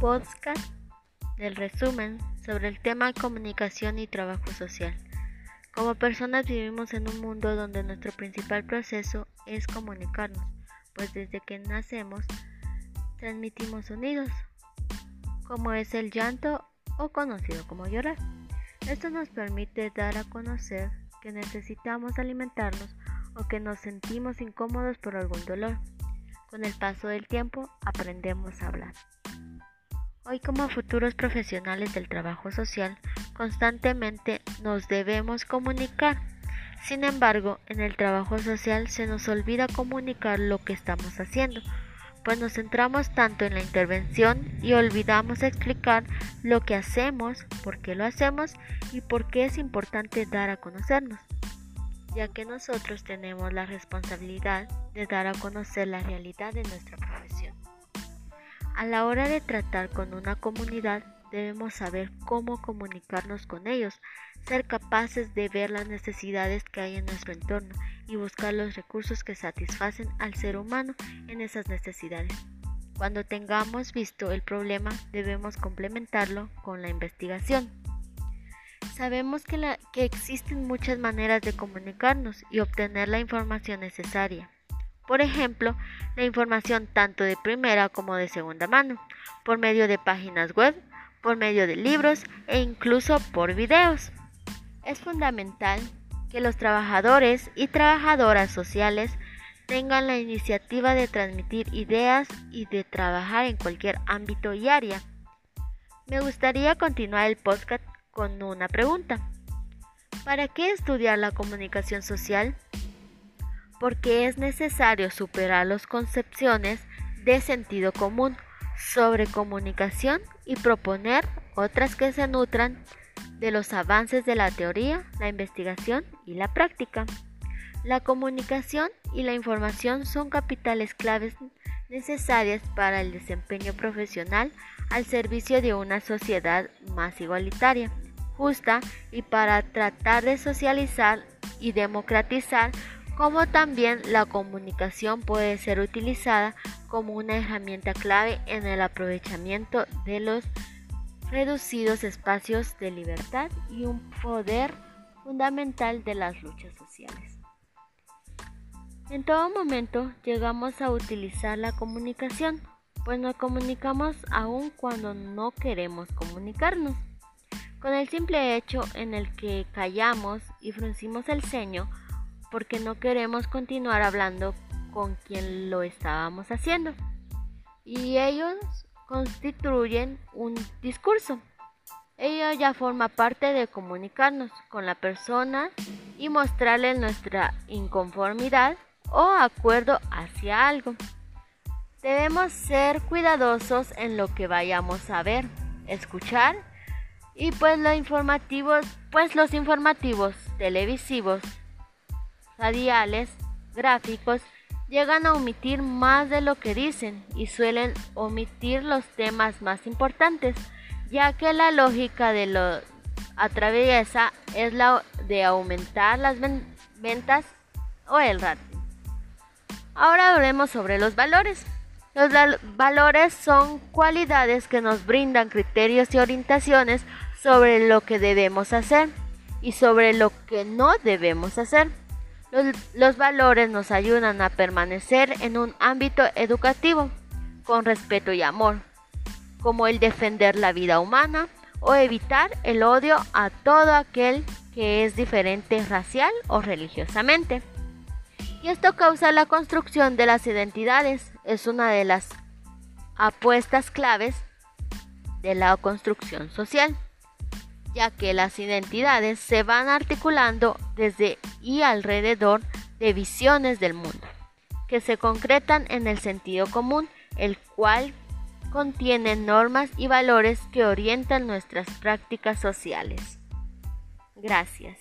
podcast del resumen sobre el tema comunicación y trabajo social. Como personas vivimos en un mundo donde nuestro principal proceso es comunicarnos, pues desde que nacemos transmitimos sonidos, como es el llanto o conocido como llorar. Esto nos permite dar a conocer que necesitamos alimentarnos o que nos sentimos incómodos por algún dolor. Con el paso del tiempo aprendemos a hablar. Hoy como futuros profesionales del trabajo social, constantemente nos debemos comunicar. Sin embargo, en el trabajo social se nos olvida comunicar lo que estamos haciendo, pues nos centramos tanto en la intervención y olvidamos explicar lo que hacemos, por qué lo hacemos y por qué es importante dar a conocernos, ya que nosotros tenemos la responsabilidad de dar a conocer la realidad de nuestra profesión. A la hora de tratar con una comunidad debemos saber cómo comunicarnos con ellos, ser capaces de ver las necesidades que hay en nuestro entorno y buscar los recursos que satisfacen al ser humano en esas necesidades. Cuando tengamos visto el problema debemos complementarlo con la investigación. Sabemos que, existen muchas maneras de comunicarnos y obtener la información necesaria. Por ejemplo, la información tanto de primera como de segunda mano, por medio de páginas web, por medio de libros e incluso por videos. Es fundamental que los trabajadores y trabajadoras sociales tengan la iniciativa de transmitir ideas y de trabajar en cualquier ámbito y área. Me gustaría continuar el podcast con una pregunta. ¿Para qué estudiar la comunicación social? Porque es necesario superar las concepciones de sentido común sobre comunicación y proponer otras que se nutran de los avances de la teoría, la investigación y la práctica. La comunicación y la información son capitales claves necesarias para el desempeño profesional al servicio de una sociedad más igualitaria, justa y para tratar de socializar y democratizar como también la comunicación puede ser utilizada como una herramienta clave en el aprovechamiento de los reducidos espacios de libertad y un poder fundamental de las luchas sociales. En todo momento llegamos a utilizar la comunicación, pues nos comunicamos aun cuando no queremos comunicarnos. Con el simple hecho en el que callamos y fruncimos el ceño, porque no queremos continuar hablando con quien lo estábamos haciendo. Y ellos constituyen un discurso. Ello ya forma parte de comunicarnos con la persona y mostrarle nuestra inconformidad o acuerdo hacia algo. Debemos ser cuidadosos en lo que vayamos a ver, escuchar y pues los informativos, pues los informativos televisivos radiales, gráficos, llegan a omitir más de lo que dicen y suelen omitir los temas más importantes, ya que la lógica de lo atraviesa es la de aumentar las ventas o el rating. Ahora hablemos sobre los valores. Los valores son cualidades que nos brindan criterios y orientaciones sobre lo que debemos hacer y sobre lo que no debemos hacer. Los, valores nos ayudan a permanecer en un ámbito educativo con respeto y amor, como el defender la vida humana o evitar el odio a todo aquel que es diferente racial o religiosamente. Y esto causa la construcción de las identidades. Es una de las apuestas claves de la construcción social ya que las identidades se van articulando desde y alrededor de visiones del mundo, que se concretan en el sentido común, el cual contiene normas y valores que orientan nuestras prácticas sociales. Gracias.